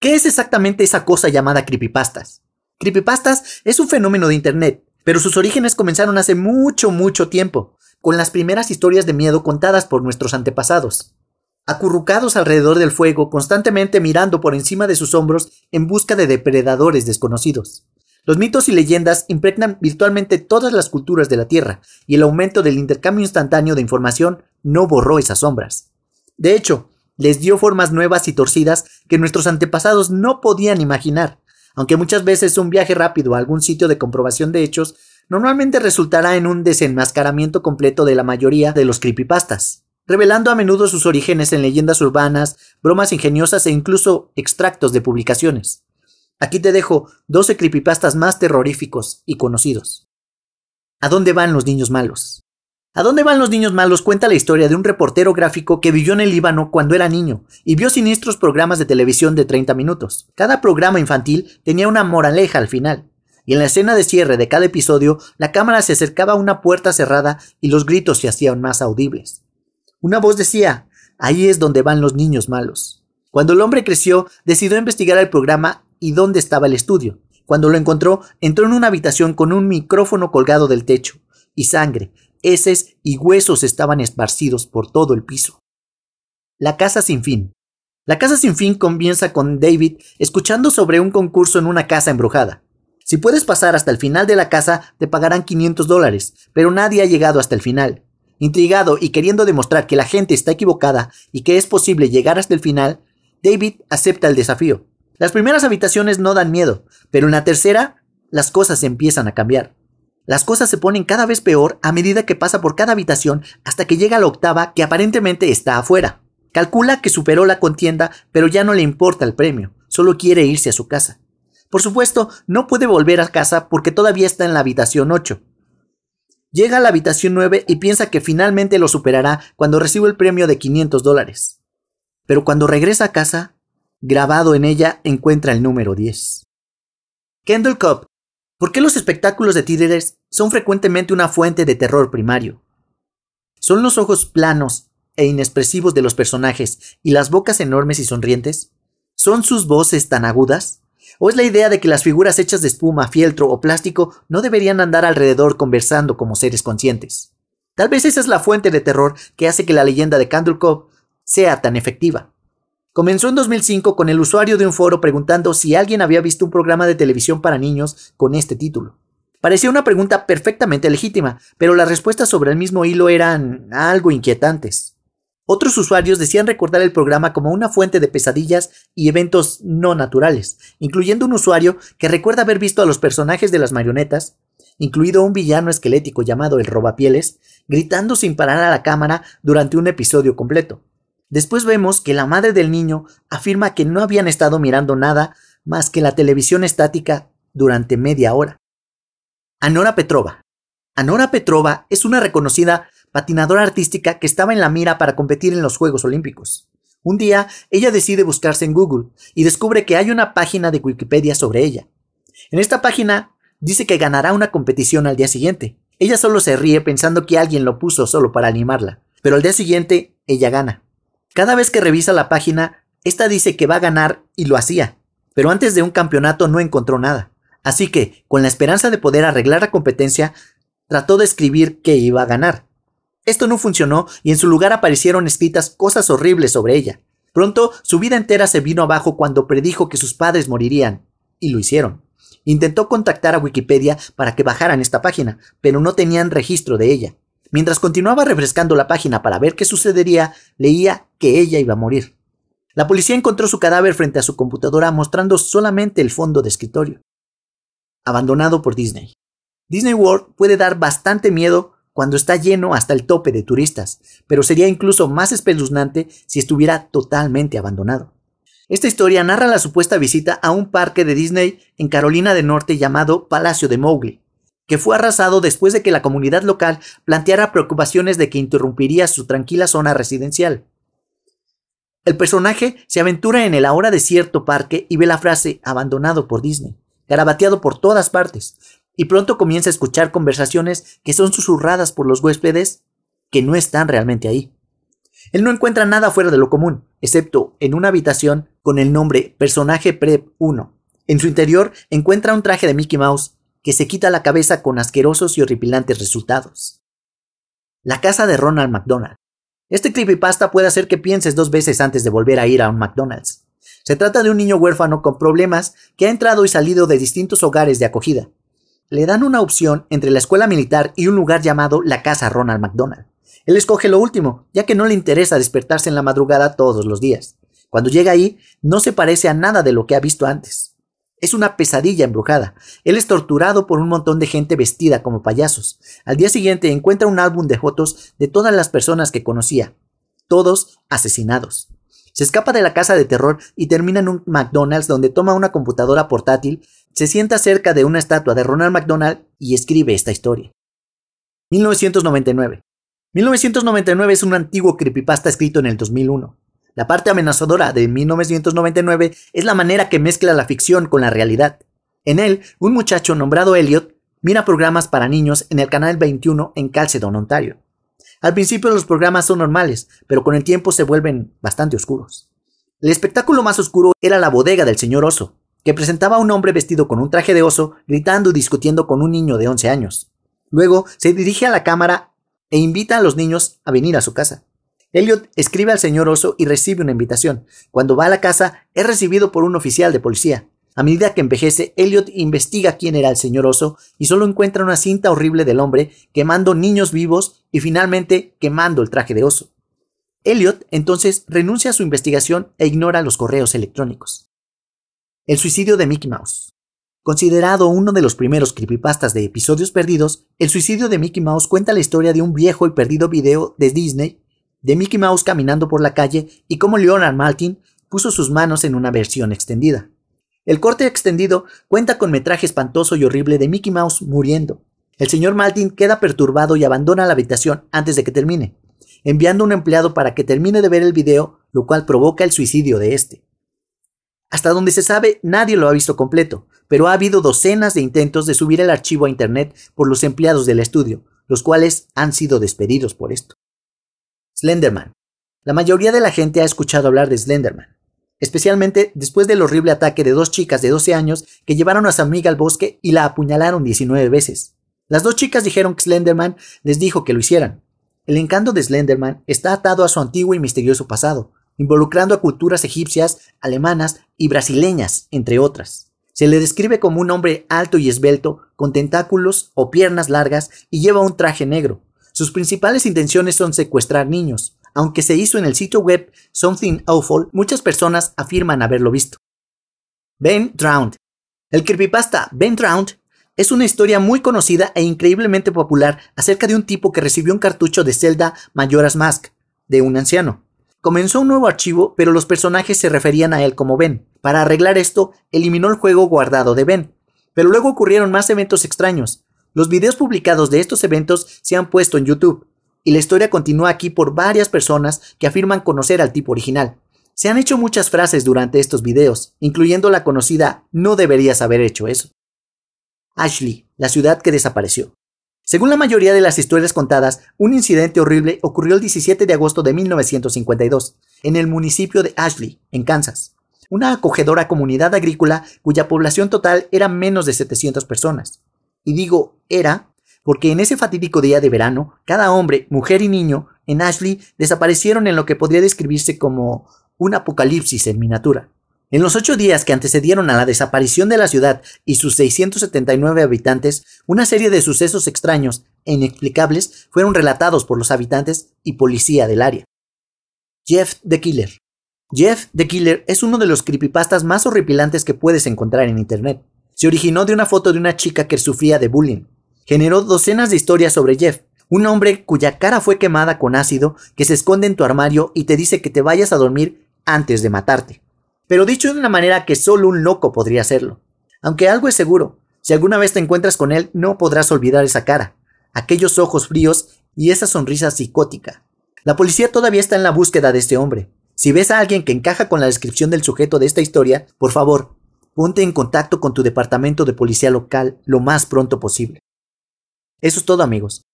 ¿Qué es exactamente esa cosa llamada creepypastas? Creepypastas es un fenómeno de Internet, pero sus orígenes comenzaron hace mucho, mucho tiempo, con las primeras historias de miedo contadas por nuestros antepasados. Acurrucados alrededor del fuego, constantemente mirando por encima de sus hombros en busca de depredadores desconocidos. Los mitos y leyendas impregnan virtualmente todas las culturas de la Tierra, y el aumento del intercambio instantáneo de información no borró esas sombras. De hecho, les dio formas nuevas y torcidas que nuestros antepasados no podían imaginar, aunque muchas veces un viaje rápido a algún sitio de comprobación de hechos normalmente resultará en un desenmascaramiento completo de la mayoría de los creepypastas, revelando a menudo sus orígenes en leyendas urbanas, bromas ingeniosas e incluso extractos de publicaciones. Aquí te dejo 12 creepypastas más terroríficos y conocidos. ¿A dónde van los niños malos? ¿A dónde van los niños malos? cuenta la historia de un reportero gráfico que vivió en el Líbano cuando era niño y vio siniestros programas de televisión de 30 minutos. Cada programa infantil tenía una moraleja al final, y en la escena de cierre de cada episodio la cámara se acercaba a una puerta cerrada y los gritos se hacían más audibles. Una voz decía, ahí es donde van los niños malos. Cuando el hombre creció, decidió investigar el programa y dónde estaba el estudio. Cuando lo encontró, entró en una habitación con un micrófono colgado del techo y sangre, heces y huesos estaban esparcidos por todo el piso. La casa sin fin. La casa sin fin comienza con David escuchando sobre un concurso en una casa embrujada. Si puedes pasar hasta el final de la casa, te pagarán 500 dólares, pero nadie ha llegado hasta el final. Intrigado y queriendo demostrar que la gente está equivocada y que es posible llegar hasta el final, David acepta el desafío. Las primeras habitaciones no dan miedo, pero en la tercera, las cosas empiezan a cambiar. Las cosas se ponen cada vez peor a medida que pasa por cada habitación hasta que llega a la octava que aparentemente está afuera. Calcula que superó la contienda, pero ya no le importa el premio, solo quiere irse a su casa. Por supuesto, no puede volver a casa porque todavía está en la habitación 8. Llega a la habitación 9 y piensa que finalmente lo superará cuando recibe el premio de 500 dólares. Pero cuando regresa a casa, grabado en ella encuentra el número 10. Kendall Cobb ¿Por qué los espectáculos de títeres son frecuentemente una fuente de terror primario? ¿Son los ojos planos e inexpresivos de los personajes y las bocas enormes y sonrientes? ¿Son sus voces tan agudas? ¿O es la idea de que las figuras hechas de espuma, fieltro o plástico no deberían andar alrededor conversando como seres conscientes? Tal vez esa es la fuente de terror que hace que la leyenda de Candle Cove sea tan efectiva. Comenzó en 2005 con el usuario de un foro preguntando si alguien había visto un programa de televisión para niños con este título. Parecía una pregunta perfectamente legítima, pero las respuestas sobre el mismo hilo eran algo inquietantes. Otros usuarios decían recordar el programa como una fuente de pesadillas y eventos no naturales, incluyendo un usuario que recuerda haber visto a los personajes de las marionetas, incluido un villano esquelético llamado el Robapieles, gritando sin parar a la cámara durante un episodio completo. Después vemos que la madre del niño afirma que no habían estado mirando nada más que la televisión estática durante media hora. Anora Petrova. Anora Petrova es una reconocida patinadora artística que estaba en la mira para competir en los Juegos Olímpicos. Un día, ella decide buscarse en Google y descubre que hay una página de Wikipedia sobre ella. En esta página dice que ganará una competición al día siguiente. Ella solo se ríe pensando que alguien lo puso solo para animarla, pero al día siguiente ella gana. Cada vez que revisa la página, esta dice que va a ganar y lo hacía, pero antes de un campeonato no encontró nada. Así que, con la esperanza de poder arreglar la competencia, trató de escribir que iba a ganar. Esto no funcionó y en su lugar aparecieron escritas cosas horribles sobre ella. Pronto su vida entera se vino abajo cuando predijo que sus padres morirían, y lo hicieron. Intentó contactar a Wikipedia para que bajaran esta página, pero no tenían registro de ella. Mientras continuaba refrescando la página para ver qué sucedería, leía que ella iba a morir. La policía encontró su cadáver frente a su computadora mostrando solamente el fondo de escritorio. Abandonado por Disney. Disney World puede dar bastante miedo cuando está lleno hasta el tope de turistas, pero sería incluso más espeluznante si estuviera totalmente abandonado. Esta historia narra la supuesta visita a un parque de Disney en Carolina del Norte llamado Palacio de Mowgli, que fue arrasado después de que la comunidad local planteara preocupaciones de que interrumpiría su tranquila zona residencial. El personaje se aventura en el ahora desierto parque y ve la frase abandonado por Disney, garabateado por todas partes, y pronto comienza a escuchar conversaciones que son susurradas por los huéspedes que no están realmente ahí. Él no encuentra nada fuera de lo común, excepto en una habitación con el nombre Personaje Prep 1. En su interior encuentra un traje de Mickey Mouse que se quita la cabeza con asquerosos y horripilantes resultados. La casa de Ronald McDonald. Este creepypasta puede hacer que pienses dos veces antes de volver a ir a un McDonald's. Se trata de un niño huérfano con problemas que ha entrado y salido de distintos hogares de acogida. Le dan una opción entre la escuela militar y un lugar llamado la casa Ronald McDonald. Él escoge lo último, ya que no le interesa despertarse en la madrugada todos los días. Cuando llega ahí, no se parece a nada de lo que ha visto antes. Es una pesadilla embrujada. Él es torturado por un montón de gente vestida como payasos. Al día siguiente encuentra un álbum de fotos de todas las personas que conocía, todos asesinados. Se escapa de la casa de terror y termina en un McDonald's donde toma una computadora portátil, se sienta cerca de una estatua de Ronald McDonald y escribe esta historia. 1999. 1999 es un antiguo creepypasta escrito en el 2001. La parte amenazadora de 1999 es la manera que mezcla la ficción con la realidad. En él, un muchacho nombrado Elliot mira programas para niños en el canal 21 en Calcedon, Ontario. Al principio los programas son normales, pero con el tiempo se vuelven bastante oscuros. El espectáculo más oscuro era la bodega del señor oso, que presentaba a un hombre vestido con un traje de oso gritando y discutiendo con un niño de 11 años. Luego se dirige a la cámara e invita a los niños a venir a su casa. Elliot escribe al señor Oso y recibe una invitación. Cuando va a la casa, es recibido por un oficial de policía. A medida que envejece, Elliot investiga quién era el señor Oso y solo encuentra una cinta horrible del hombre quemando niños vivos y finalmente quemando el traje de oso. Elliot entonces renuncia a su investigación e ignora los correos electrónicos. El suicidio de Mickey Mouse. Considerado uno de los primeros creepypastas de episodios perdidos, el suicidio de Mickey Mouse cuenta la historia de un viejo y perdido video de Disney de Mickey Mouse caminando por la calle y cómo Leonard Maltin puso sus manos en una versión extendida. El corte extendido cuenta con metraje espantoso y horrible de Mickey Mouse muriendo. El señor Maltin queda perturbado y abandona la habitación antes de que termine, enviando a un empleado para que termine de ver el video, lo cual provoca el suicidio de este. Hasta donde se sabe, nadie lo ha visto completo, pero ha habido docenas de intentos de subir el archivo a Internet por los empleados del estudio, los cuales han sido despedidos por esto. Slenderman. La mayoría de la gente ha escuchado hablar de Slenderman, especialmente después del horrible ataque de dos chicas de 12 años que llevaron a su amiga al bosque y la apuñalaron 19 veces. Las dos chicas dijeron que Slenderman les dijo que lo hicieran. El encanto de Slenderman está atado a su antiguo y misterioso pasado, involucrando a culturas egipcias, alemanas y brasileñas, entre otras. Se le describe como un hombre alto y esbelto, con tentáculos o piernas largas y lleva un traje negro. Sus principales intenciones son secuestrar niños. Aunque se hizo en el sitio web Something Awful, muchas personas afirman haberlo visto. Ben Drowned. El creepypasta Ben Drowned es una historia muy conocida e increíblemente popular acerca de un tipo que recibió un cartucho de Zelda Majora's Mask, de un anciano. Comenzó un nuevo archivo, pero los personajes se referían a él como Ben. Para arreglar esto, eliminó el juego guardado de Ben. Pero luego ocurrieron más eventos extraños. Los videos publicados de estos eventos se han puesto en YouTube, y la historia continúa aquí por varias personas que afirman conocer al tipo original. Se han hecho muchas frases durante estos videos, incluyendo la conocida no deberías haber hecho eso. Ashley, la ciudad que desapareció. Según la mayoría de las historias contadas, un incidente horrible ocurrió el 17 de agosto de 1952, en el municipio de Ashley, en Kansas, una acogedora comunidad agrícola cuya población total era menos de 700 personas. Y digo era porque en ese fatídico día de verano, cada hombre, mujer y niño en Ashley desaparecieron en lo que podría describirse como un apocalipsis en miniatura. En los ocho días que antecedieron a la desaparición de la ciudad y sus 679 habitantes, una serie de sucesos extraños e inexplicables fueron relatados por los habitantes y policía del área. Jeff the Killer. Jeff the Killer es uno de los creepypastas más horripilantes que puedes encontrar en Internet. Se originó de una foto de una chica que sufría de bullying. Generó docenas de historias sobre Jeff, un hombre cuya cara fue quemada con ácido que se esconde en tu armario y te dice que te vayas a dormir antes de matarte pero dicho de una manera que solo un loco podría hacerlo. Aunque algo es seguro, si alguna vez te encuentras con él, no podrás olvidar esa cara, aquellos ojos fríos y esa sonrisa psicótica. La policía todavía está en la búsqueda de este hombre. Si ves a alguien que encaja con la descripción del sujeto de esta historia, por favor, ponte en contacto con tu departamento de policía local lo más pronto posible. Eso es todo amigos.